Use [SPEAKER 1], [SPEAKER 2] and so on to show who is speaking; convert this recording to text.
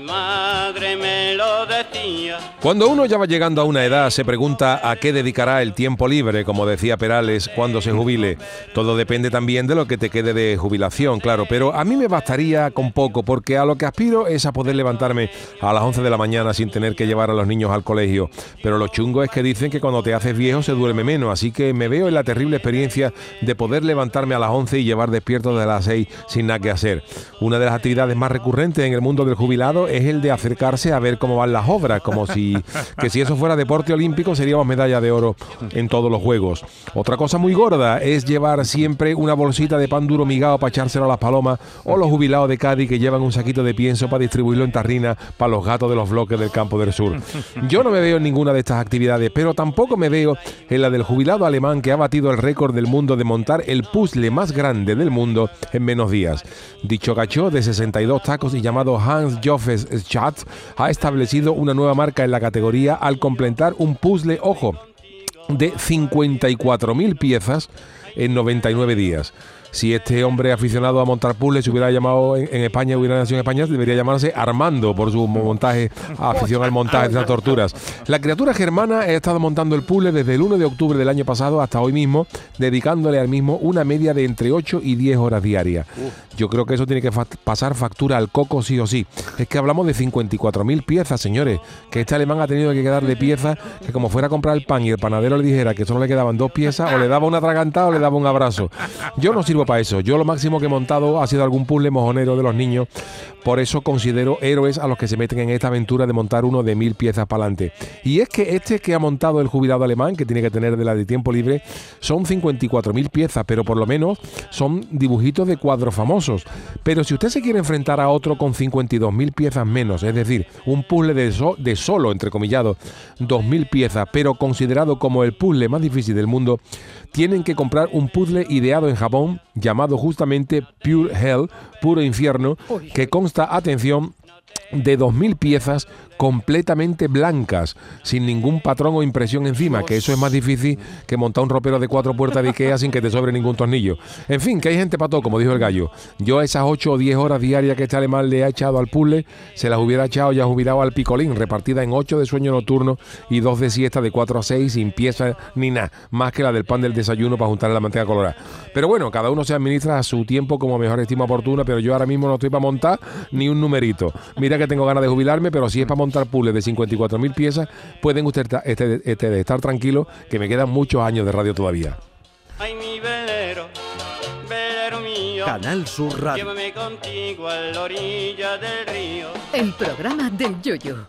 [SPEAKER 1] madre me lo decía.
[SPEAKER 2] Cuando uno ya va llegando a una edad, se pregunta a qué dedicará el tiempo libre, como decía Perales, cuando se jubile. Todo depende también de lo que te quede de jubilación, claro, pero a mí me bastaría con poco, porque a lo que aspiro es a poder levantarme a las 11 de la mañana sin tener que llevar a los niños al colegio. Pero lo chungo es que dicen que cuando te haces viejo se duerme menos, así que me veo en la terrible experiencia de poder levantarme a las 11 y llevar despierto de las 6 sin nada que hacer. Una de las actividades más recurrentes en el mundo del jubilado es el de acercarse a ver cómo van las obras, como si que si eso fuera deporte olímpico seríamos medalla de oro en todos los juegos. Otra cosa muy gorda es llevar siempre una bolsita de pan duro migado para echárselo a las palomas o los jubilados de Cádiz que llevan un saquito de pienso para distribuirlo en tarrina para los gatos de los bloques del campo del sur. Yo no me veo en ninguna de estas actividades, pero tampoco me veo en la del jubilado alemán que ha batido el récord del mundo de montar el puzzle más grande del mundo en menos días. Dicho gacho de 62 tacos y llamado Hans Ha establecido una nueva marca en la categoría al completar un puzzle, ojo, de 54.000 piezas en 99 días si este hombre aficionado a montar puzzles se hubiera llamado en, España, hubiera nacido en España, debería llamarse Armando por su montaje, afición al montaje de esas torturas. La criatura germana ha estado montando el puzzle desde el 1 de octubre del año pasado hasta hoy mismo, dedicándole al mismo una media de entre 8 y 10 horas diarias. Yo creo que eso tiene que pasar factura al coco sí o sí. Es que hablamos de 54.000 piezas, señores, que este alemán ha tenido que quedar de piezas que como fuera a comprar el pan y el panadero le dijera que solo le quedaban dos piezas, o le daba una atragantada o le daba un abrazo. Yo no sirvo para eso. Yo lo máximo que he montado ha sido algún puzzle mojonero de los niños. Por eso considero héroes a los que se meten en esta aventura de montar uno de mil piezas para adelante. Y es que este que ha montado el jubilado alemán, que tiene que tener de la de tiempo libre, son 54.000 piezas, pero por lo menos son dibujitos de cuadros famosos. Pero si usted se quiere enfrentar a otro con 52.000 piezas menos, es decir, un puzzle de, de solo, entrecomillado, 2.000 piezas, pero considerado como el puzzle más difícil del mundo, tienen que comprar un puzzle ideado en Japón llamado justamente Pure Hell, puro infierno, que consta, atención, de 2.000 piezas completamente blancas, sin ningún patrón o impresión encima, que eso es más difícil que montar un ropero de cuatro puertas de Ikea sin que te sobre ningún tornillo. En fin, que hay gente para todo, como dijo el gallo. Yo esas 8 o 10 horas diarias que este alemán le ha echado al puzzle, se las hubiera echado ya jubilado al picolín, repartida en 8 de sueño nocturno y 2 de siesta de 4 a 6, sin pieza ni nada, más que la del pan del desayuno para juntar la manteca colorada. Pero bueno, cada uno se administra a su tiempo como mejor estima oportuna, pero yo ahora mismo no estoy para montar ni un numerito. Mira que tengo ganas de jubilarme, pero si es para montar puzzles de 54.000 piezas, pueden ustedes este, este, estar tranquilos que me quedan muchos años de radio todavía.
[SPEAKER 1] Ay, mi velero, velero mío.
[SPEAKER 3] Canal Sur Radio.
[SPEAKER 1] Llévame contigo a la orilla del río.
[SPEAKER 3] El programa del Yoyo.